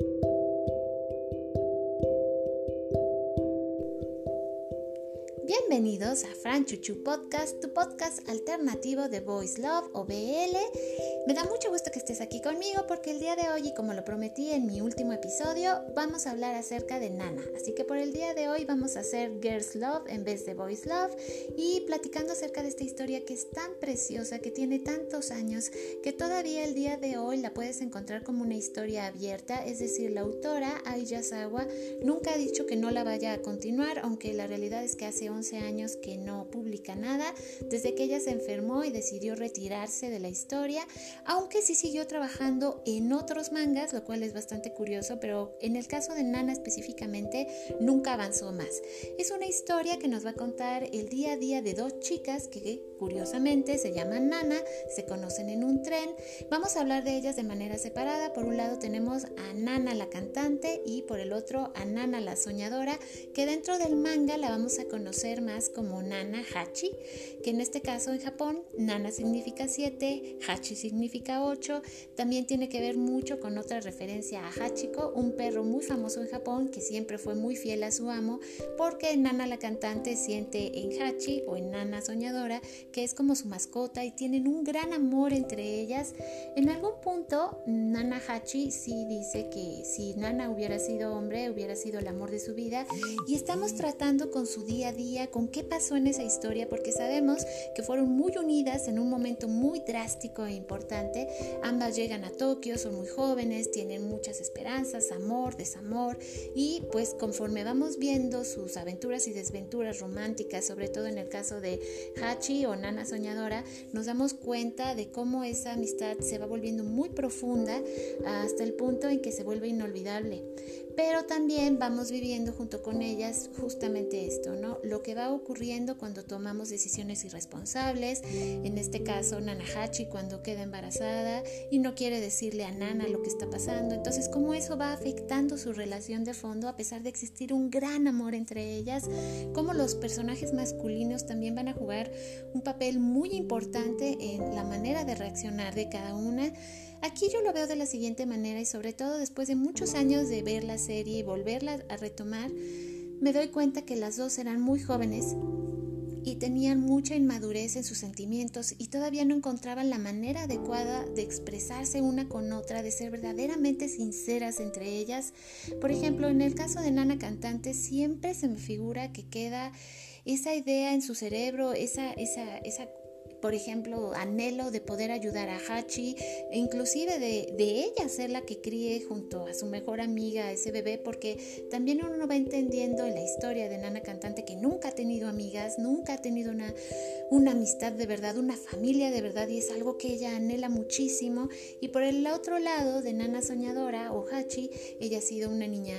Thank you. Bienvenidos a Fran Chuchu Podcast, tu podcast alternativo de Voice Love o BL. Me da mucho gusto que estés aquí conmigo porque el día de hoy, y como lo prometí en mi último episodio, vamos a hablar acerca de Nana. Así que por el día de hoy vamos a hacer Girls Love en vez de Voice Love y platicando acerca de esta historia que es tan preciosa, que tiene tantos años, que todavía el día de hoy la puedes encontrar como una historia abierta. Es decir, la autora Aya Sawa nunca ha dicho que no la vaya a continuar, aunque la realidad es que hace 11 años que no publica nada, desde que ella se enfermó y decidió retirarse de la historia, aunque sí siguió trabajando en otros mangas, lo cual es bastante curioso, pero en el caso de Nana específicamente nunca avanzó más. Es una historia que nos va a contar el día a día de dos chicas que curiosamente se llaman Nana, se conocen en un tren. Vamos a hablar de ellas de manera separada. Por un lado tenemos a Nana la cantante y por el otro a Nana la soñadora, que dentro del manga la vamos a conocer más como Nana Hachi, que en este caso en Japón Nana significa 7, Hachi significa 8. También tiene que ver mucho con otra referencia a Hachiko, un perro muy famoso en Japón que siempre fue muy fiel a su amo, porque Nana la cantante siente en Hachi o en Nana soñadora que es como su mascota y tienen un gran amor entre ellas. En algún punto Nana Hachi sí dice que si Nana hubiera sido hombre hubiera sido el amor de su vida y estamos tratando con su día a día, con qué pasó en esa historia, porque sabemos que fueron muy unidas en un momento muy drástico e importante. Ambas llegan a Tokio, son muy jóvenes, tienen muchas esperanzas, amor, desamor, y pues conforme vamos viendo sus aventuras y desventuras románticas, sobre todo en el caso de Hachi o Nana Soñadora, nos damos cuenta de cómo esa amistad se va volviendo muy profunda hasta el punto en que se vuelve inolvidable pero también vamos viviendo junto con ellas justamente esto, ¿no? Lo que va ocurriendo cuando tomamos decisiones irresponsables, en este caso Nanahachi cuando queda embarazada y no quiere decirle a Nana lo que está pasando, entonces cómo eso va afectando su relación de fondo a pesar de existir un gran amor entre ellas, cómo los personajes masculinos también van a jugar un papel muy importante en la manera de reaccionar de cada una Aquí yo lo veo de la siguiente manera y sobre todo después de muchos años de ver la serie y volverla a retomar, me doy cuenta que las dos eran muy jóvenes y tenían mucha inmadurez en sus sentimientos y todavía no encontraban la manera adecuada de expresarse una con otra, de ser verdaderamente sinceras entre ellas. Por ejemplo, en el caso de Nana Cantante siempre se me figura que queda esa idea en su cerebro, esa, esa, esa por ejemplo, anhelo de poder ayudar a Hachi e inclusive de, ella ser la que críe junto a su mejor amiga ese bebé, porque también uno va entendiendo en la historia de Nana Cantante que nunca ha tenido amigas, nunca ha tenido una, una amistad de verdad, una familia de verdad, y es algo que ella anhela muchísimo. Y por el otro lado de Nana Soñadora o Hachi, ella ha sido una niña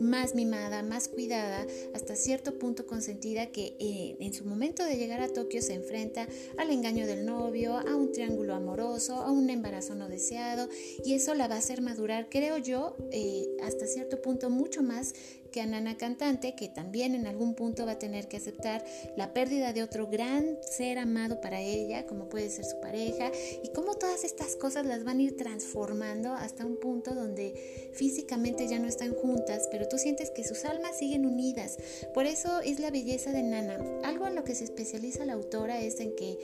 más mimada, más cuidada, hasta cierto punto consentida que eh, en su momento de llegar a Tokio se enfrenta al engaño del novio, a un triángulo amoroso, a un embarazo no deseado y eso la va a hacer madurar, creo yo, eh, hasta cierto punto mucho más que a Nana Cantante, que también en algún punto va a tener que aceptar la pérdida de otro gran ser amado para ella, como puede ser su pareja, y cómo todas estas cosas las van a ir transformando hasta un punto donde físicamente ya no están juntas, pero tú sientes que sus almas siguen unidas. Por eso es la belleza de Nana. Algo en lo que se especializa la autora es en que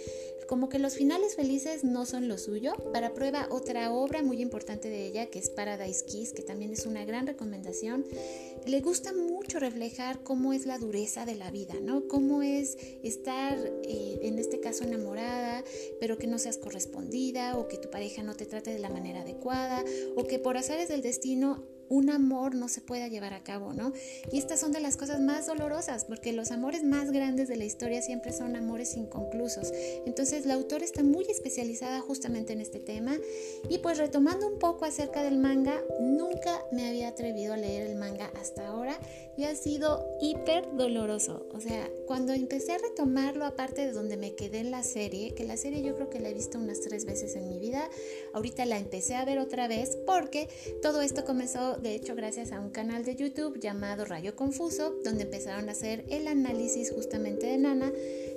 como que los finales felices no son lo suyo. Para prueba otra obra muy importante de ella que es Paradise Kiss, que también es una gran recomendación. Le gusta mucho reflejar cómo es la dureza de la vida, ¿no? Cómo es estar, eh, en este caso, enamorada, pero que no seas correspondida o que tu pareja no te trate de la manera adecuada o que por azares del destino un amor no se pueda llevar a cabo, ¿no? Y estas son de las cosas más dolorosas, porque los amores más grandes de la historia siempre son amores inconclusos. Entonces la autora está muy especializada justamente en este tema. Y pues retomando un poco acerca del manga, nunca me había atrevido a leer el manga hasta ahora y ha sido hiper doloroso. O sea, cuando empecé a retomarlo, aparte de donde me quedé en la serie, que la serie yo creo que la he visto unas tres veces en mi vida, ahorita la empecé a ver otra vez porque todo esto comenzó de hecho gracias a un canal de YouTube llamado Rayo Confuso, donde empezaron a hacer el análisis justamente de Nana.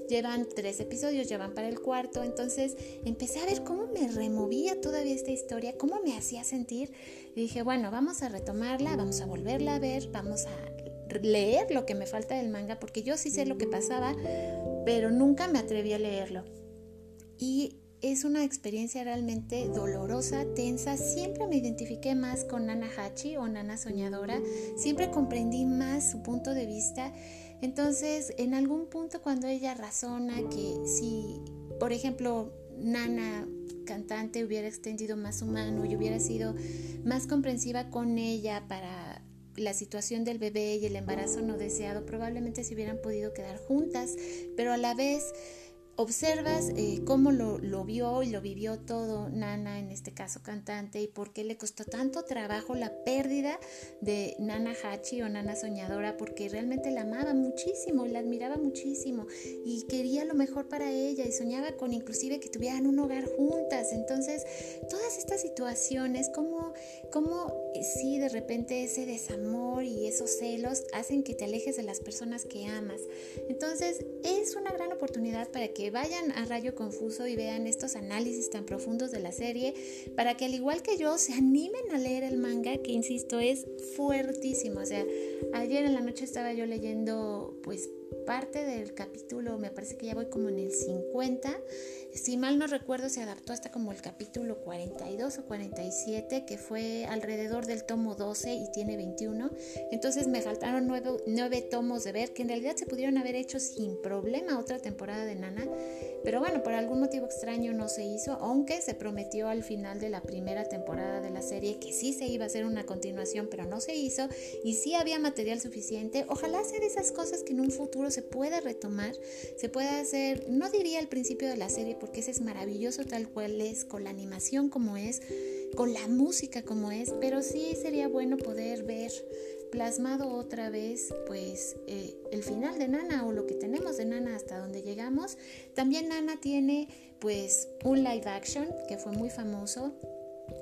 Llevan tres episodios, ya van para el cuarto, entonces empecé a ver cómo me removía todavía esta historia, cómo me hacía sentir. Y dije, bueno, vamos a retomarla, vamos a volverla a ver, vamos a leer lo que me falta del manga, porque yo sí sé lo que pasaba, pero nunca me atreví a leerlo. Y es una experiencia realmente dolorosa, tensa. Siempre me identifiqué más con Nana Hachi o Nana Soñadora. Siempre comprendí más su punto de vista. Entonces, en algún punto cuando ella razona que si, por ejemplo, Nana cantante hubiera extendido más su mano y hubiera sido más comprensiva con ella para la situación del bebé y el embarazo no deseado, probablemente se hubieran podido quedar juntas, pero a la vez observas eh, cómo lo, vio y lo vivió todo Nana, en este caso cantante, y por qué le costó tanto trabajo la pérdida de Nana Hachi o Nana Soñadora, porque realmente la amaba muchísimo, la admiraba muchísimo y quería lo mejor para ella y soñaba con inclusive que tuvieran un hogar juntas. Entonces, todas estas situaciones, como, como eh, si de repente ese desamor y esos celos hacen que te alejes de las personas que amas. Entonces, es una gran oportunidad para que vayan a Rayo Confuso y vean estos análisis tan profundos de la serie, para que al igual que yo se animen a leer el manga, que insisto es fuertísimo. O sea, ayer en la noche estaba yo leyendo pues parte del capítulo, me parece que ya voy como en el 50. Si mal no recuerdo, se adaptó hasta como el capítulo 42 o 47, que fue alrededor del tomo 12 y tiene 21. Entonces me faltaron nueve, tomos de ver, que en realidad se pudieron haber hecho sin problema otra temporada de Nana. Pero bueno, por algún motivo extraño no se hizo, aunque se prometió al final de la primera temporada de la serie que sí se iba a hacer una continuación, pero no se hizo. Y sí había material suficiente. Ojalá de esas cosas que en un futuro se pueda retomar, se puede hacer, no diría al principio de la serie porque ese es maravilloso tal cual es, con la animación como es, con la música como es, pero sí sería bueno poder ver plasmado otra vez pues eh, el final de Nana o lo que tenemos de Nana hasta donde llegamos. También Nana tiene pues un live action que fue muy famoso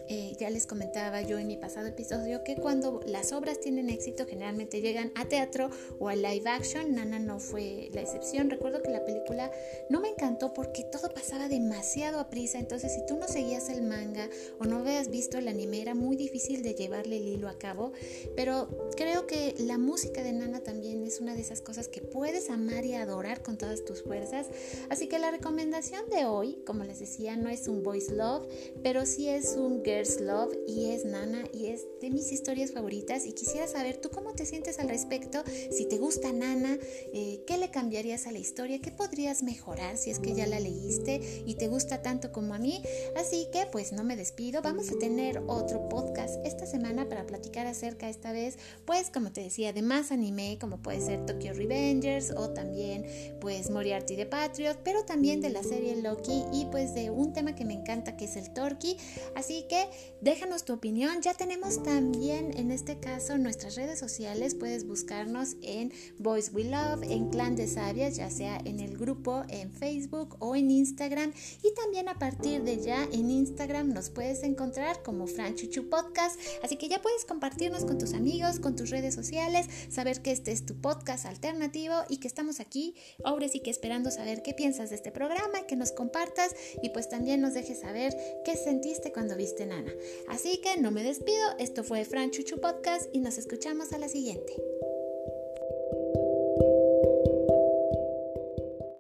eh, ya les comentaba yo en mi pasado episodio que cuando las obras tienen éxito generalmente llegan a teatro o a live action. Nana no fue la excepción. Recuerdo que la película no me encantó porque todo pasaba demasiado a prisa. Entonces si tú no seguías el manga o no habías visto el anime era muy difícil de llevarle el hilo a cabo. Pero creo que la música de Nana también es una de esas cosas que puedes amar y adorar con todas tus fuerzas. Así que la recomendación de hoy, como les decía, no es un voice love, pero sí es un Girls Love y es Nana y es de mis historias favoritas y quisiera saber tú cómo te sientes al respecto, si te gusta Nana, eh, qué le cambiarías a la historia, qué podrías mejorar si es que ya la leíste y te gusta tanto como a mí. Así que pues no me despido, vamos a tener otro podcast esta semana para platicar acerca esta vez, pues como te decía, de más anime como puede ser Tokyo Revengers o también pues Moriarty de Patriot, pero también de la serie Loki y pues de un tema que me encanta que es el Torque. Así que déjanos tu opinión. Ya tenemos también en este caso nuestras redes sociales. Puedes buscarnos en Voice We Love, en Clan de Sabias, ya sea en el grupo, en Facebook o en Instagram. Y también a partir de ya en Instagram nos puedes encontrar como Fran Chuchu Podcast. Así que ya puedes compartirnos con tus amigos, con tus redes sociales, saber que este es tu podcast alternativo y que estamos aquí. Ahora sí que esperando saber qué piensas de este programa, que nos compartas y pues también nos dejes saber qué sentiste cuando viste Así que no me despido, esto fue Fran Chuchu Podcast y nos escuchamos a la siguiente.